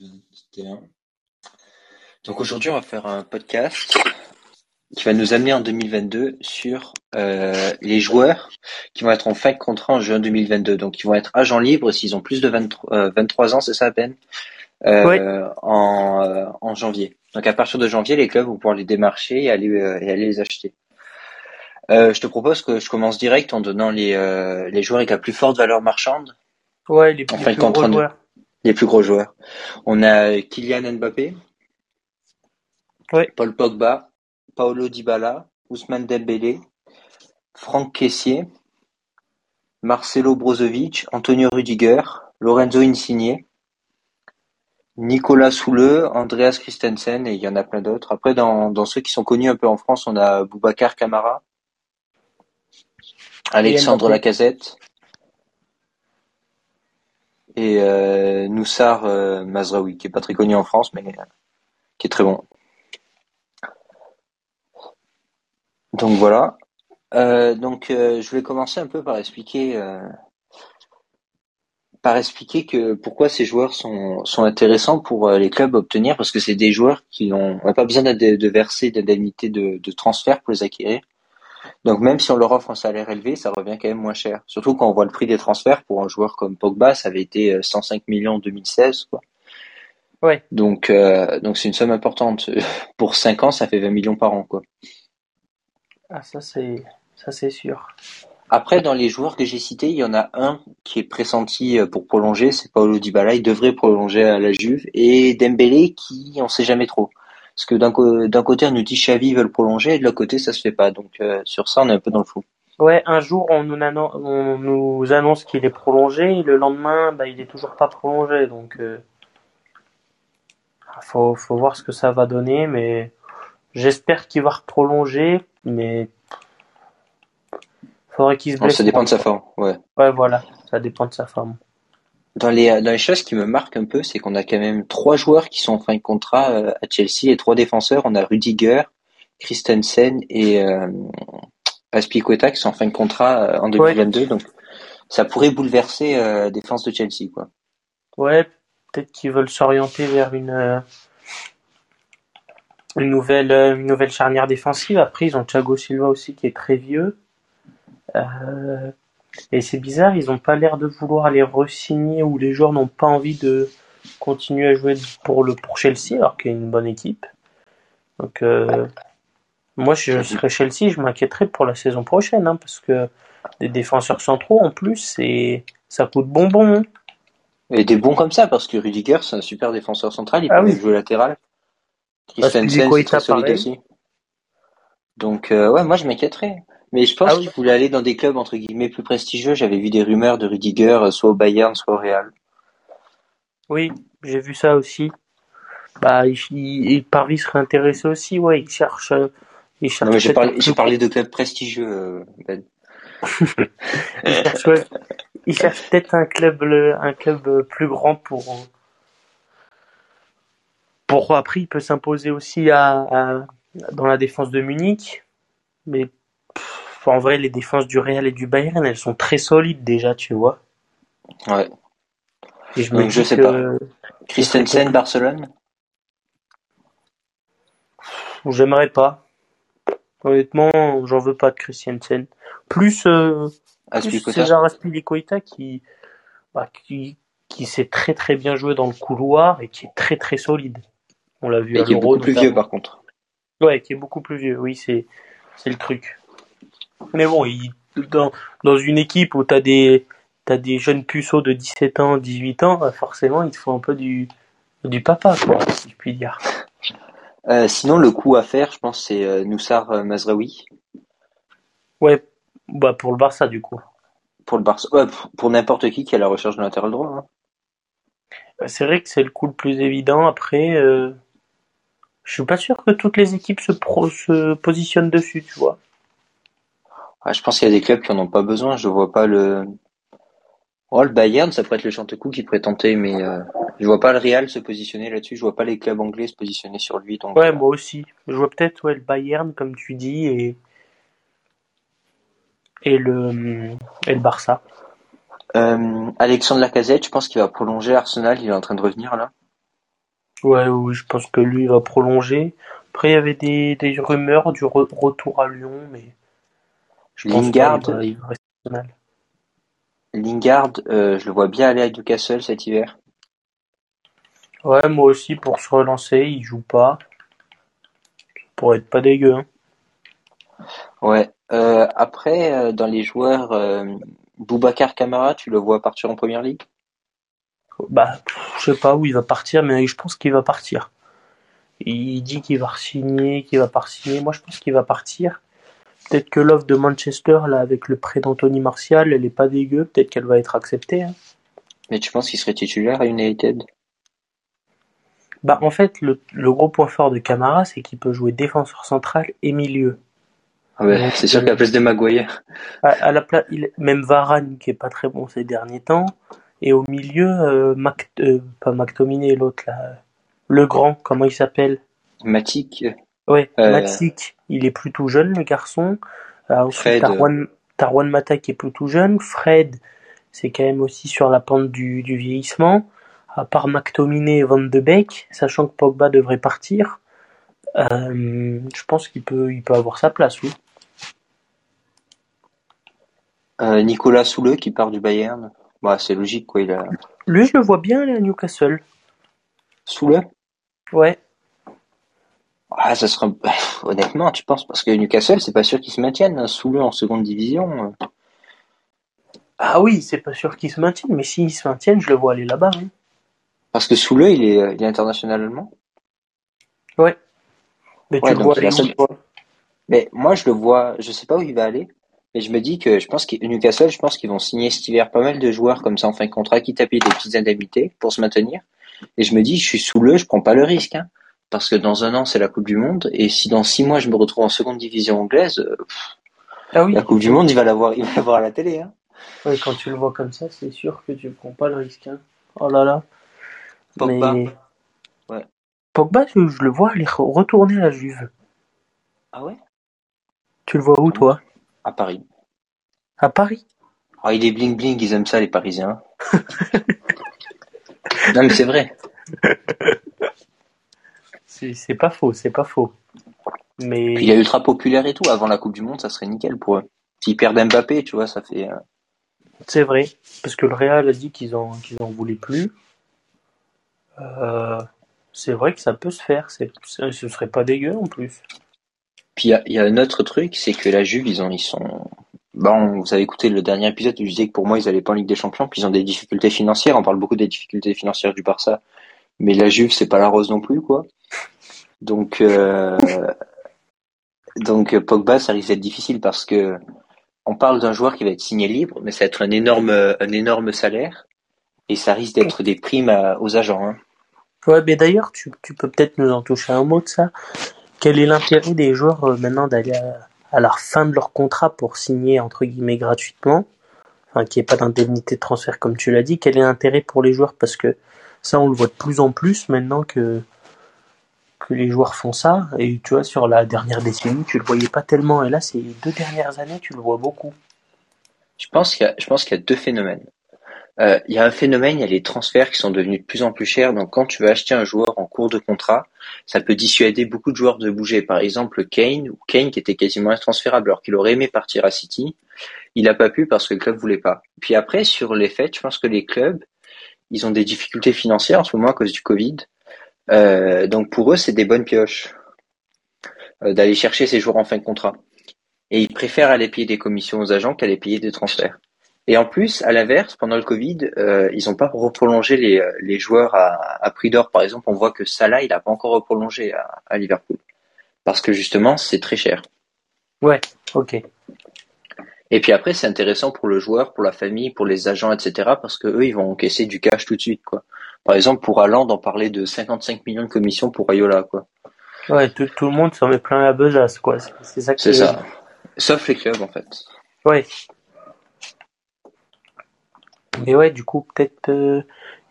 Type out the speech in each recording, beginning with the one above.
21. Donc aujourd'hui, on va faire un podcast qui va nous amener en 2022 sur euh, les joueurs qui vont être en fin de contrat en juin 2022. Donc ils vont être agents libres s'ils ont plus de 23, 23 euh, ans, c'est ça à peine, euh, en, euh, en janvier. Donc à partir de janvier, les clubs vont pouvoir les démarcher et aller, euh, et aller les acheter. je te propose que je commence direct en donnant les, les joueurs avec la plus forte valeur marchande. Ouais, les, plus, gros joueurs. Les plus gros joueurs. On a Kylian Mbappé, Paul Pogba, Paolo Dybala, Ousmane Dembélé, Franck Kessier, Marcelo Brozovic, Antonio Rudiger, Lorenzo Insigne, Nicolas Souleux, Andreas Christensen. Et il y en a plein d'autres. Après, dans, dans ceux qui sont connus un peu en France, on a Boubacar Camara, Alexandre Lacazette et euh, Noussar euh, Mazraoui, qui est pas très connu en France, mais qui est très bon. Donc voilà. Euh, donc euh, je vais commencer un peu par expliquer euh, par expliquer que pourquoi ces joueurs sont, intéressants pour les clubs à obtenir parce que c'est des joueurs qui n'ont pas besoin de, verser d'indemnité de, de transfert pour les acquérir. Donc même si on leur offre un salaire élevé, ça revient quand même moins cher. Surtout quand on voit le prix des transferts pour un joueur comme Pogba, ça avait été 105 millions en 2016 quoi. Ouais. Donc donc c'est une somme importante. Pour 5 ans, ça fait 20 millions par an quoi. Ah, ça c'est ça c'est sûr. Après, dans les joueurs que j'ai cités, il y en a un qui est pressenti euh, pour prolonger, c'est Paolo Dybala, il devrait prolonger à la Juve, et Dembélé qui, on sait jamais trop. Parce que d'un côté, on nous dit Xavi veut le prolonger, et de l'autre côté, ça se fait pas. Donc euh, sur ça, on est un peu dans le flou. Ouais, un jour, on nous, annonce, on nous annonce qu'il est prolongé, et le lendemain, bah, il est toujours pas prolongé. Donc, euh, faut, faut voir ce que ça va donner, mais j'espère qu'il va prolonger mais faudrait qu'il se blesse. ça dépend de sa forme, ouais. Ouais, voilà, ça dépend de sa forme. Dans les, dans les choses qui me marquent un peu, c'est qu'on a quand même trois joueurs qui sont en fin de contrat euh, à Chelsea et trois défenseurs. On a Rudiger, Christensen et euh, Aspiqueta qui sont en fin de contrat euh, en 2022. Donc, ça pourrait bouleverser euh, la défense de Chelsea, quoi. Ouais, peut-être qu'ils veulent s'orienter vers une une nouvelle, euh, une nouvelle charnière défensive. Après, ils ont Thiago Silva aussi qui est très vieux. Euh, et c'est bizarre, ils n'ont pas l'air de vouloir les re-signer ou les joueurs n'ont pas envie de continuer à jouer pour le pour Chelsea alors qu'il y a une bonne équipe. Donc euh, moi, si je serais Chelsea, je m'inquiéterais pour la saison prochaine hein, parce que des défenseurs centraux en plus, c'est ça coûte bonbon. Et des bons comme ça parce que Rudiger, c'est un super défenseur central, il ah peut jouer latéral. Christensen, c'est très solide aussi. Donc, euh, ouais, moi, je m'inquiéterais. Mais je pense ah qu'il voulait aller dans des clubs, entre guillemets, plus prestigieux. J'avais vu des rumeurs de Rudiger, euh, soit au Bayern, soit au Real. Oui, j'ai vu ça aussi. Bah, il, il, Paris serait intéressé aussi, ouais, il cherche, euh, il cherche. J'ai parlé, parlé de clubs prestigieux, Ben. il cherche, ouais, il cherche peut-être un club, un club plus grand pour, pour après, il peut s'imposer aussi à, dans la défense de Munich. Mais en vrai, les défenses du Real et du Bayern, elles sont très solides déjà, tu vois. Ouais. Et je me je sais pas. Christensen, Barcelone J'aimerais pas. Honnêtement, j'en veux pas de Christensen. Plus, euh, plus César Aspilicueta qui, bah, qui, qui sait très très bien jouer dans le couloir et qui est très très solide. On l'a vu. Et qui est beaucoup plus vieux par contre. Ouais, qui est beaucoup plus vieux. Oui, c'est c'est le truc. Mais bon, il, dans dans une équipe où t'as des t'as des jeunes puceaux de 17 ans, 18 ans, bah, forcément, il te faut un peu du du papa, quoi, si je puis dire. Euh, sinon, le coup à faire, je pense, c'est euh, Noussar euh, Mazraoui. Ouais, bah pour le Barça du coup. Pour le Barça, ouais, pour, n'importe qui qui a la recherche de latéral droit. Hein. Bah, c'est vrai que c'est le coup le plus évident. Après, euh, je suis pas sûr que toutes les équipes se, pro se positionnent dessus, tu vois. Je pense qu'il y a des clubs qui en ont pas besoin. Je vois pas le. Oh, le Bayern, ça pourrait être le Chantecourt qui pourrait tenter, mais euh, je vois pas le Real se positionner là-dessus. Je vois pas les clubs anglais se positionner sur lui. Donc, ouais, euh, moi aussi. Je vois peut-être ouais, le Bayern, comme tu dis, et et le et le Barça. Euh, Alexandre Lacazette, je pense qu'il va prolonger Arsenal. Il est en train de revenir là. Ouais, oui, je pense que lui il va prolonger. Après, il y avait des, des rumeurs du re- retour à Lyon, mais je Lingard, pas, il va, il va rester au Arsenal. Lingard, euh, je le vois bien aller à Newcastle cet hiver. Ouais, moi aussi, pour se relancer, il joue pas. Pour être pas dégueu, hein. Ouais. Euh, après, euh, dans les joueurs, Boubacar Kamara, tu le vois partir en première ligue? Bah, je sais pas où il va partir, mais je pense qu'il va partir. Il dit qu'il va re-signer, qu'il va pas re-signer. Moi, je pense qu'il va partir. Peut-être que l'offre de Manchester, là, avec le prêt d'Anthony Martial, elle est pas dégueu. Peut-être qu'elle va être acceptée. hein. Mais tu penses qu'il serait titulaire à United? Bah, en fait, le, le gros point fort de Camara, c'est qu'il peut jouer défenseur central et milieu. Ah ouais, c'est sûr qu'à la place de Maguire. à, à la place, il, même Varane, qui est pas très bon ces derniers temps, et au milieu, euh, Mac, euh, pas McTominay, l'autre là, le grand, comment il s'appelle? Matic, Ouais, euh, Matic, il est plutôt jeune, le garçon. Euh, ensuite, t'as euh, Juan Mata qui est plutôt jeune. Fred, c'est quand même aussi sur la pente du, du vieillissement. À part McTominay et Van de Beek, sachant que Pogba devrait partir, euh, je pense qu'il peut, il peut avoir sa place, oui. euh, Nicolas Souleux qui part du Bayern. Bah, c'est logique, quoi, il a... Lui, je le vois bien à Newcastle. Souleux? Ouais. Ah, ça sera, honnêtement, tu penses, parce que Newcastle, c'est pas sûr qu'ils se maintiennent, hein, Souleux en seconde division. euh. Ah oui, c'est pas sûr qu'ils se maintiennent, mais s'ils se maintiennent, je le vois aller là-bas. hein. Parce que Souleux, il est, il est international allemand. Ouais. Mais Ouais, tu le vois aller Mais moi, je le vois, je sais pas où il va aller, mais je me dis que je pense que Newcastle, je pense qu'ils vont signer cet hiver pas mal de joueurs comme ça en fin de contrat qui tapent des petites indemnités pour se maintenir. Et je me dis, je suis sous le, je prends pas le risque, hein, parce que dans un an, c'est la Coupe du Monde, et si dans six mois, je me retrouve en seconde division anglaise, euh, Ah oui. la Coupe du Monde, il va la voir, il va la voir à la télé, hein. Ouais, quand tu le vois comme ça, c'est sûr que tu prends pas le risque. hein. Oh là là. Pogba. Mais Ouais. Pogba, je, je le vois aller re- retourner à la Juve. Ah ouais? Tu le vois où, toi? À Paris. À Paris? Ah, il est bling bling, ils aiment ça, les Parisiens. non, mais c'est vrai. C'est pas faux, c'est pas faux. Puis il Mais est ultra populaire et tout. Avant la Coupe du Monde, ça serait nickel pour eux. S'ils perdent Mbappé, tu vois, ça fait, euh, c'est vrai, parce que le Real a dit qu'ils en, qu'ils en voulaient plus. Euh, c'est vrai que ça peut se faire, c'est, ce serait pas dégueu en plus. Puis il y a, il y a un autre truc, c'est que la Juve, ils ont, ils sont. Bon, vous avez écouté le dernier épisode où je disais que pour moi, ils allaient pas en Ligue des Champions, puis ils ont des difficultés financières. On parle beaucoup des difficultés financières du Barça, mais la Juve, c'est pas la rose non plus, quoi. Donc, euh, donc Pogba, ça risque d'être difficile parce que on parle d'un joueur qui va être signé libre, mais ça va être un énorme, un énorme salaire, et ça risque d'être des primes à- aux agents. Hein. Ouais, mais d'ailleurs, tu, tu peux peut-être nous en toucher un mot de ça. Quel est l'intérêt des joueurs euh, maintenant d'aller à, à la fin de leur contrat pour signer entre guillemets gratuitement, enfin qu'il n'y ait pas d'indemnité de transfert comme tu l'as dit. Quel est l'intérêt pour les joueurs? Parce que ça, on le voit de plus en plus maintenant que les joueurs font ça. Et tu vois, sur la dernière décennie, tu le voyais pas tellement. Et là, ces deux dernières années, tu le vois beaucoup. Je pense qu'il y a, deux phénomènes. Euh, il y a un phénomène, il y a les transferts qui sont devenus de plus en plus chers. Donc, quand tu veux acheter un joueur en cours de contrat, ça peut dissuader beaucoup de joueurs de bouger. Par exemple, Kane, ou Kane qui était quasiment intransférable alors qu'il aurait aimé partir à City, il n'a pas pu parce que le club voulait pas. Puis après, sur les faits, je pense que les clubs, ils ont des difficultés financières en ce moment à cause du Covid. Euh, donc pour eux, c'est des bonnes pioches euh, d'aller chercher ces joueurs en fin de contrat. Et ils préfèrent aller payer des commissions aux agents qu'aller payer des transferts. Et en plus, à l'inverse, pendant le Covid, euh, ils n'ont pas reprolongé les, les joueurs à, prix d'or. Par exemple, on voit que Salah, il n'a pas encore reprolongé à, à Liverpool. Parce que justement, c'est très cher. Ouais, ok. Et puis après, c'est intéressant pour le joueur, pour la famille, pour les agents, etc. Parce que eux, ils vont encaisser du cash tout de suite, quoi. Par exemple, pour Haaland, on parlait de 55 millions de commissions pour Rayola, quoi. Ouais, tout, tout le monde s'en met plein la besace, quoi. C'est ça C'est est- ça. Sauf les clubs, en fait. Ouais. Mais ouais, du coup, peut-être euh,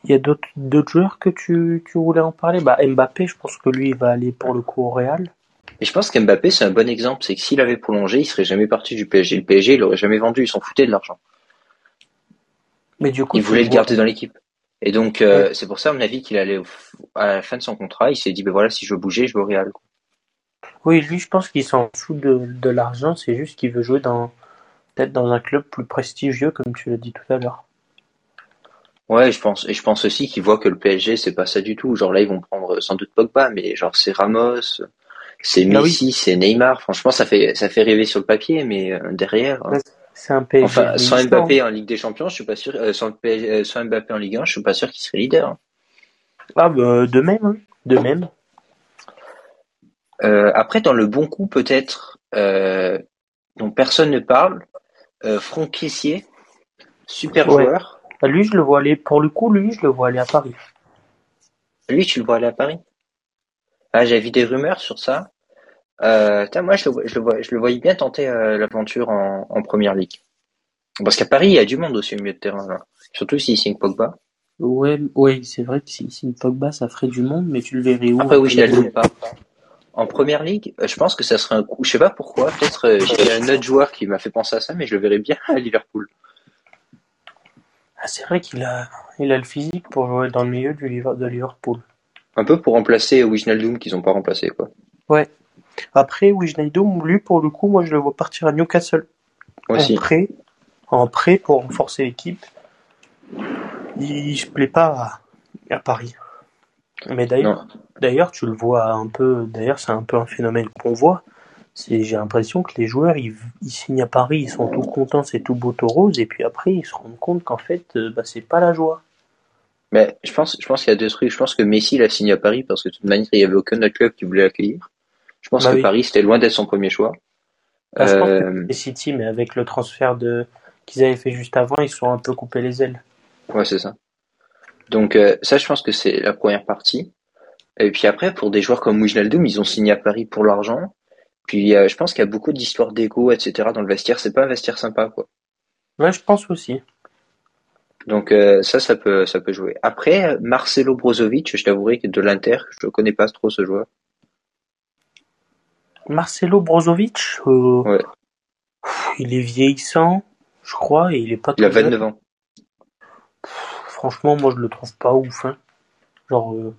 il y a d'autres d'autres joueurs que tu, tu voulais en parler? Bah Mbappé, je pense que lui, il va aller pour le coup au Real. Et je pense qu'Mbappé, c'est un bon exemple. C'est que s'il avait prolongé, il serait jamais parti du PSG. Le PSG, il aurait jamais vendu. Ils s'en foutaient de l'argent. Mais du coup, Ils tu voulaient le vois- garder dans l'équipe. Et donc, euh, c'est pour ça, à mon avis, qu'il allait à la fin de son contrat, il s'est dit, ben voilà, si je veux bouger, je veux au Real. Oui, lui, je pense qu'il s'en fout de, de l'argent, c'est juste qu'il veut jouer dans peut-être dans un club plus prestigieux, comme tu l'as dit tout à l'heure. Ouais, je pense, et je pense aussi qu'ils voient que le PSG, c'est pas ça du tout. Genre là, ils vont prendre sans doute Pogba, mais genre c'est Ramos, c'est Bah oui. Messi, c'est Neymar. Franchement, ça fait ça fait rêver sur le papier, mais euh, derrière, hein. C'est un PSG. enfin, sans. Mbappé en Ligue des Champions, je suis pas sûr. euh, sans, le PSG euh, sans Mbappé en Ligue 1, je suis pas sûr qu'il serait leader. Ah, bah, de même, hein. de même. Euh, après, dans le bon coup, peut-être, euh, dont personne ne parle, euh, Franck Kessier, super Ouais. joueur. Ah, Lui, je le vois aller, pour le coup, lui, je le vois aller à Paris. Lui, tu le vois aller à Paris? Ah, j'ai vu des rumeurs sur ça. Euh, moi, je le, vois- je le vois, je le voyais bien tenter euh, l'aventure en, en première ligue. Parce qu'à Paris, il y a du monde aussi au milieu de terrain, là. Surtout s'il signe Pogba. Ouais, ouais, c'est vrai que si, si Pogba, ça ferait du monde, mais tu le verrais où? Après, oui, je l'allume pas. En première ligue, euh, je pense que ça serait un coup. Je sais pas pourquoi. Peut-être euh, j'ai un autre joueur qui m'a fait penser à ça, mais je le verrais bien à Liverpool. Ah, c'est vrai qu'il a, il a le physique pour jouer dans le milieu du, de Liverpool. Un peu pour remplacer Wijnaldum qu'ils ont pas remplacé, quoi. Ouais. Après, Wijnaldum, lui, pour le coup, moi, je le vois partir à Newcastle. Moi En aussi. prêt, en prêt pour renforcer l'équipe. Il, il se plaît pas à, à Paris. Mais d'ailleurs, tu le vois un peu, d'ailleurs, c'est un peu un phénomène qu'on voit. C'est, j'ai l'impression que les joueurs, ils, ils signent à Paris, ils sont tout contents, c'est tout beau tout rose, et puis après, ils se rendent compte qu'en fait, euh, bah, c'est pas la joie. Mais je pense, je pense qu'il y a deux trucs. Je pense que Messi l'a signé à Paris parce que de toute manière, il y avait aucun autre club qui voulait l'accueillir. Je pense Bah que oui. Paris, c'était loin d'être son premier choix. Bah, je pense que Euh, les City, mais avec le transfert de, qu'ils avaient fait juste avant, ils se sont un peu coupés les ailes. ouais, c'est ça. Donc euh, ça, je pense que c'est la première partie. Et puis après, pour des joueurs comme Wijnaldum, ils ont signé à Paris pour l'argent. Puis euh, je pense qu'il y a beaucoup d'histoires d'ego, etc. dans le vestiaire. C'est pas un vestiaire sympa, quoi. Ouais, je pense aussi. Donc euh, ça, ça peut, ça peut jouer. Après, Marcelo Brozovic, je t'avouerai que de l'Inter, je ne connais pas trop ce joueur. Marcelo Brozovic, euh, Ouais. il est vieillissant, je crois, et il est pas Il a tout jeune. 29 ans. Franchement, moi, je le trouve pas ouf. hein. Genre, euh,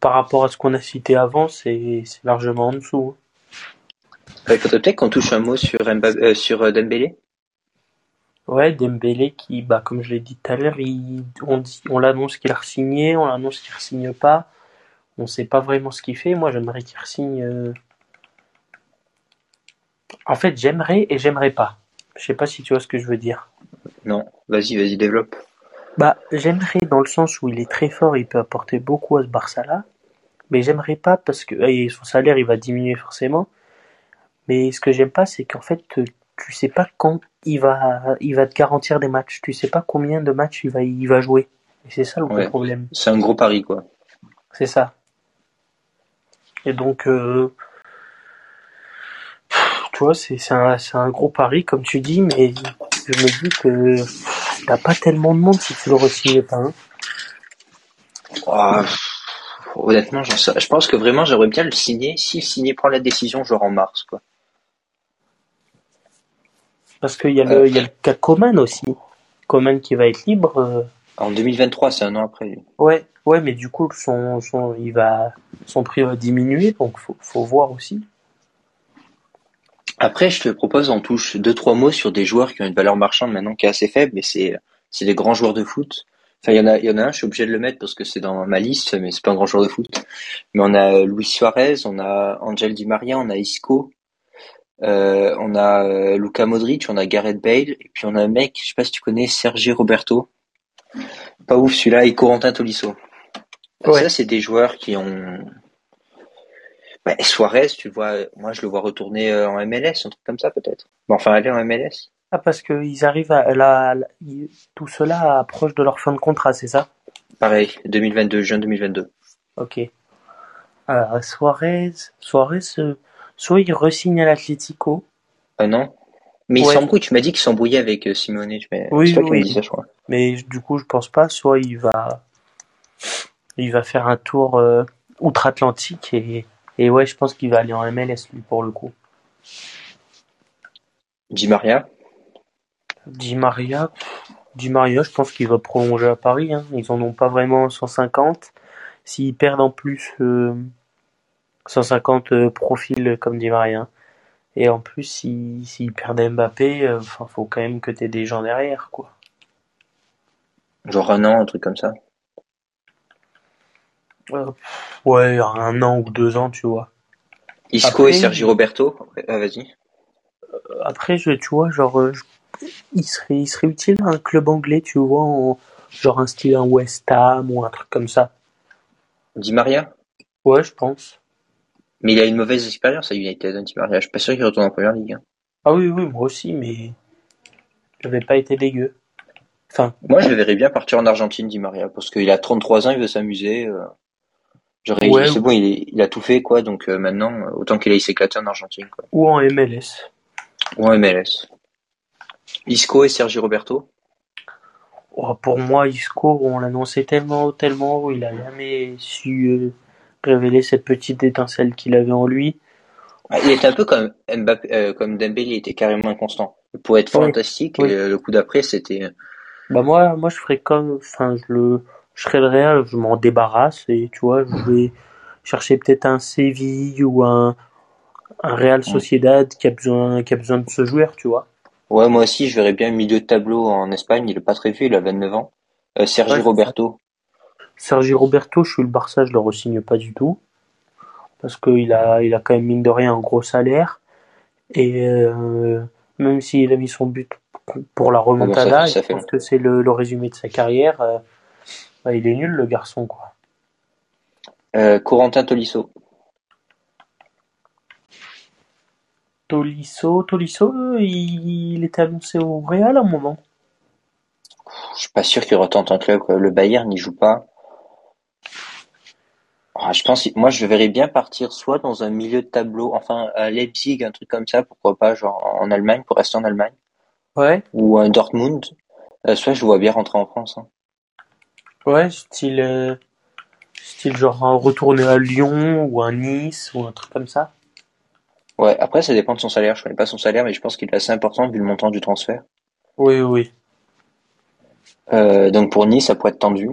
par rapport à ce qu'on a cité avant, c'est largement en dessous. hein. Il faudrait peut-être qu'on touche un mot sur, euh, sur Dembélé. Ouais, Dembélé qui, bah, comme je l'ai dit tout à l'heure, on dit, on l'annonce qu'il a re-signé, on l'annonce qu'il re-signe pas. On sait pas vraiment ce qu'il fait. Moi, j'aimerais qu'il re-signe. euh, En fait, j'aimerais et j'aimerais pas. Je sais pas si tu vois ce que je veux dire. Non, vas-y, vas-y, développe. Bah, j'aimerais dans le sens où il est très fort, il peut apporter beaucoup à ce Barça-là, mais j'aimerais pas parce que et son salaire il va diminuer forcément. Mais ce que j'aime pas, c'est qu'en fait, euh, tu sais pas quand il va, il va te garantir des matchs. Tu sais pas combien de matchs il va, il va jouer. Et c'est ça le gros Ouais. problème. C'est un gros pari, quoi. C'est ça. Et donc, euh, vois, c'est un, gros pari, comme tu dis, mais je me dis que t'as pas tellement de monde si tu le re-signes pas. hein. Honnêtement, j'en sais- je pense que vraiment, j'aimerais bien le signer. Si le signer prend la décision, genre en mars, quoi. Parce qu'il y, a le- il y a le cas Coman aussi. Coman qui va être libre. euh, En 2023, c'est un an après. Ouais, ouais, mais du coup, son, son, il va, son prix va diminuer, donc faut, faut voir aussi. Après, je te propose, on touche deux, trois mots sur des joueurs qui ont une valeur marchande maintenant qui est assez faible, mais c'est, c'est des grands joueurs de foot. Enfin, il y en a, il y en a un, je suis obligé de le mettre parce que c'est dans ma liste, mais c'est pas un grand joueur de foot. Mais on a Luis Suarez, on a Angel Di Maria, on a Isco, euh, on a euh, Luka Modric, on a Gareth Bale, et puis on a un mec, je sais pas si tu connais, Sergi Roberto. Pas ouf celui-là, et Corentin Tolisso. Ouais. Ça, c'est des joueurs qui ont, bah, Suarez, tu le vois, moi je le vois retourner euh, en MLS, un truc comme ça peut-être. Bon, enfin, aller en MLS. Ah, parce qu'ils arrivent à, la, tout cela approche de leur fin de contrat, c'est ça? Pareil, 2022, juin 2022. Ok. Alors, Suarez, Suarez, euh, soit il re-signe à l'Atlético, Ah non Mais il Ouais. s'embrouille, tu m'as dit qu'il s'embrouillait avec euh, Simone. Oui, qui oui. me dis ça, je crois. mais du coup, je pense pas, soit il va, il va faire un tour euh, outre-Atlantique et, et ouais, je pense qu'il va aller en MLS, lui, pour le coup. Di Maria, Di Maria, Di Maria, je pense qu'il va prolonger à Paris. Hein. Ils en ont pas vraiment 150. S'ils perdent en plus euh, 150 euh, profils comme Di Maria. Et en plus, s'ils si, perdent Mbappé, euh, enfin, faut quand même que t'aies des gens derrière, quoi. Genre un an, un truc comme ça. Euh, ouais, un an ou deux ans, tu vois. Isco et Sergi Roberto, ah, vas-y. Après, je, tu vois, genre, il serait, il serait utile un club anglais, tu vois, en, genre un style un West Ham ou un truc comme ça. Di Maria? Ouais, je pense. Mais il a une mauvaise expérience à United, Di Maria. Je suis pas sûr qu'il retourne en première ligue. Hein. Ah oui, oui, moi aussi, mais il n'avait pas été dégueu. Enfin. Moi, je le verrais bien partir en Argentine, Di Maria, parce qu'il a 33 ans, il veut s'amuser. Euh... Ouais, c'est bon, il, il, a tout fait, quoi. Donc euh, maintenant, autant qu'il aille s'éclater en Argentine, quoi. Ou en MLS. Ou en MLS. Isco et Sergi Roberto oh, Pour moi, Isco, on l'annonçait tellement tellement haut, il a jamais su euh, révéler cette petite étincelle qu'il avait en lui. Ah, il était un peu comme Mbappé, euh, comme Dembélé, il était carrément inconstant. Pour être fantastique, Et le coup d'après, c'était. Bah moi, moi, je ferais comme, enfin, je le, je serais le Real, je m'en débarrasse et tu vois, je vais chercher peut-être un Séville ou un, un Real Sociedad qui a besoin, qui a besoin de ce joueur, tu vois. Ouais, moi aussi, je verrais bien milieu de tableau en Espagne. Il est pas très vieux, il a 29 ans. Euh, Sergi Roberto. Sergi Roberto, je suis le Barça, je le re-signe pas du tout. Parce qu'il a, il a quand même mine de rien un gros salaire. Et euh, même s'il a mis son but pour la remontada, je pense que c'est le, résumé de sa carrière. Bah, il est nul, le garçon, quoi. Euh, Corentin Tolisso. Tolisso, Tolisso, il, était annoncé au Real à un moment. Je suis pas sûr qu'il retente un club. Le Bayern n'y joue pas. Ah, je pense, moi, je verrais bien partir soit dans un milieu de tableau, enfin à Leipzig, un truc comme ça, pourquoi pas, genre en Allemagne, pour rester en Allemagne. Ouais. Ou un Dortmund. Euh, soit je vois bien rentrer en France. Hein. Ouais, style, euh, style genre retourner à Lyon ou à Nice ou un truc comme ça. Ouais, après ça dépend de son salaire. Je connais pas son salaire, mais je pense qu'il est assez important vu le montant du transfert. Oui, oui. Euh, donc pour Nice, ça pourrait être tendu.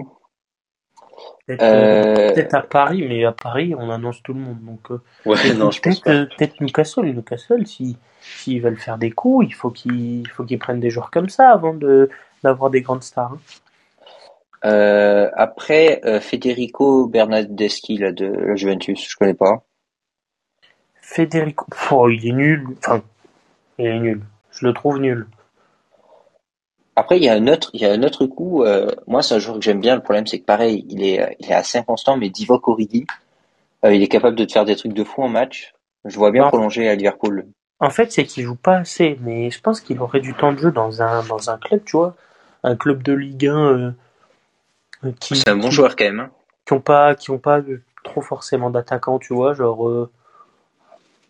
Peut-être euh, à Paris, mais à Paris, on annonce tout le monde. Donc, euh, ouais, non, je peut-être, peut-être Newcastle. Newcastle, si s'ils veulent faire des coups, il faut qu'ils, prennent des joueurs comme ça avant de d'avoir des grandes stars. Hein. Après, Federico Bernardeschi là de la Juventus, je connais pas. Federico, oh, il est nul. Enfin, il est nul. Je le trouve nul. Après, il y a un autre, il y a un autre coup. Euh, moi, c'est un joueur que j'aime bien. Le problème, c'est que pareil, il est, il est assez inconstant, mais Divock Origi, euh, il est capable de te faire des trucs de fou en match. Je vois bien prolonger à Liverpool. En fait, c'est qu'il joue pas assez, mais je pense qu'il aurait du temps de jeu dans un, dans un club, tu vois, un club de Ligue 1 euh, qui. C'est un bon joueur quand même. Hein. Qui ont pas, qui ont pas trop forcément d'attaquants, tu vois, genre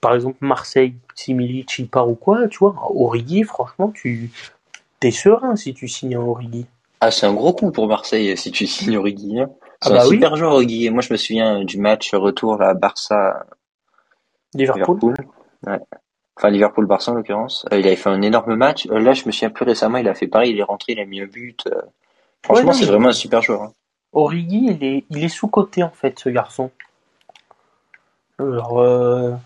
par exemple Marseille, Similic, il part ou quoi, tu vois, Origi, franchement, tu t'es serein si tu signes un Origi. Ah, c'est un gros coup pour Marseille si tu signes Origi. Hein. C'est ah bah un super joueur Origi. Moi, je me souviens du match retour là, Barça. Liverpool. Ouais. Enfin, Liverpool-Barça en l'occurrence. Euh, il avait fait un énorme match. Euh, là, je me souviens plus récemment, il a fait pareil, il est rentré, il a mis un but. Euh. Franchement, c'est vraiment un super joueur. Hein. Origi, il est, il est sous-coté en fait, ce garçon. Alors,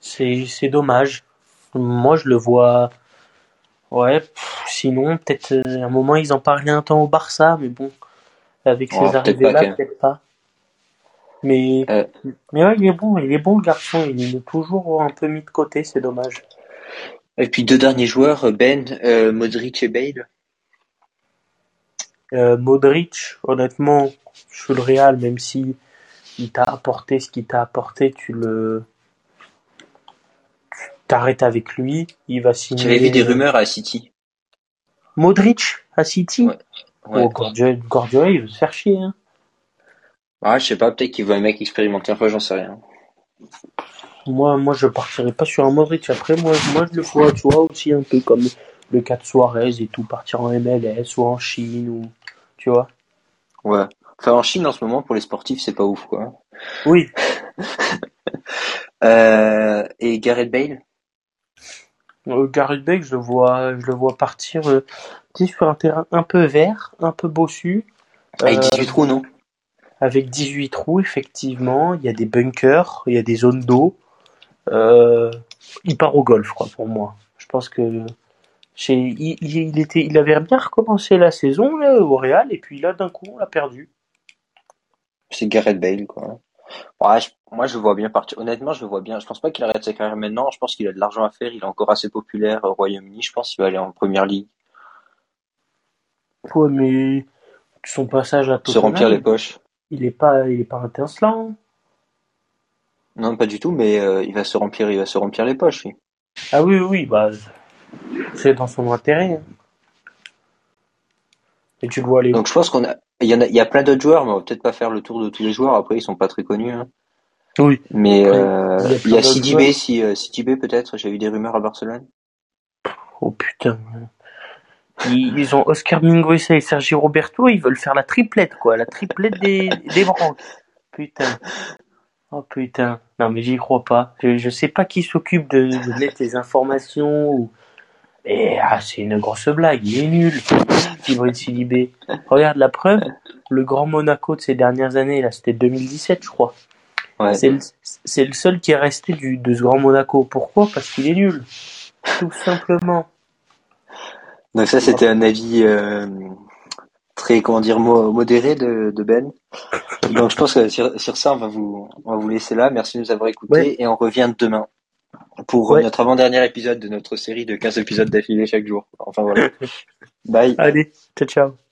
c'est dommage. Moi, je le vois. Ouais, sinon, peut-être euh, un moment, ils en parlaient un temps au Barça, mais bon, avec ces arrivées-là, peut-être pas. Mais, euh. mais ouais, il est bon, il est bon le garçon, il est toujours un peu mis de côté, c'est dommage. Et puis deux derniers joueurs, Ben, euh, Modric et Bale. Modric, honnêtement, je suis le Real, même si il t'a apporté ce qu'il t'a apporté, tu le, t'arrêtes avec lui, il va signer. J'avais vu des rumeurs à City. Modric à City? Ouais. Oh, Guardiola, il veut se faire chier. Hein. Ah, je sais pas, peut-être qu'il veut un mec expérimenté, enfin j'en sais rien. Moi, moi, je partirais pas sur un Modric. Après, moi, moi, je le vois, tu vois, aussi un peu comme le cas de Suarez et tout, partir en MLS ou en Chine ou, tu vois. Ouais. Enfin, en Chine, en ce moment, pour les sportifs, c'est pas ouf, quoi. Oui. euh, et Gareth Bale? Euh, Gareth Bale, je le vois, je le vois partir euh, sur un terrain un peu vert, un peu bossu. Avec 18 trous, non? Avec 18 trous, effectivement. Il y a des bunkers, il y a des zones d'eau. Il part au golf, quoi, pour moi. Je pense que il, il, était, il avait bien recommencé la saison là, au Real, et puis là, d'un coup, on l'a perdu. C'est Gareth Bale, quoi. Ouais, moi, je vois bien partir. Honnêtement, je le vois bien. Je pense pas qu'il arrête sa carrière maintenant. Je pense qu'il a de l'argent à faire. Il est encore assez populaire au Royaume-Uni. Je pense qu'il va aller en première ligue. Ouais, mais son passage à Tottenham, se remplir les poches. Il est pas, il est pas intincelant. Non, pas du tout, mais euh, il va se remplir, il va se remplir les poches. Oui. Ah oui, oui, bah c'est dans son intérêt. Hein. Et tu le vois aller. Donc je pense qu'on a, il y en a, il y a plein d'autres joueurs, mais on va peut-être pas faire le tour de tous les joueurs. Après, ils sont pas très connus. Hein. Oui. Mais euh, il y a, Sidibé, si Sidibé peut-être. J'ai eu des rumeurs à Barcelone. Oh putain. Ils, ont Oscar Mingueza et Sergio Roberto, ils veulent faire la triplette, quoi, la triplette des, des branques. Putain. Oh putain. Non, mais j'y crois pas. Je, je sais pas qui s'occupe de, de, mettre les informations ou. Et ah, c'est une grosse blague. Il est nul. Ibrahim Sidibé. Regarde la preuve. Le Grand Monaco de ces dernières années, là, c'était 2017, je crois. Ouais. C'est le, le, seul qui est resté du, de ce Grand Monaco. Pourquoi? Parce qu'il est nul. Tout simplement. Donc ça, c'était un avis euh, très, comment dire, modéré de, de, Ben. Donc je pense que sur, sur, ça, on va, vous, on va vous laisser là. Merci de nous avoir écoutés et on revient demain pour ouais. notre avant-dernier épisode de notre série de 15 épisodes d'affilée chaque jour. Enfin voilà. Bye. Allez, ciao ciao.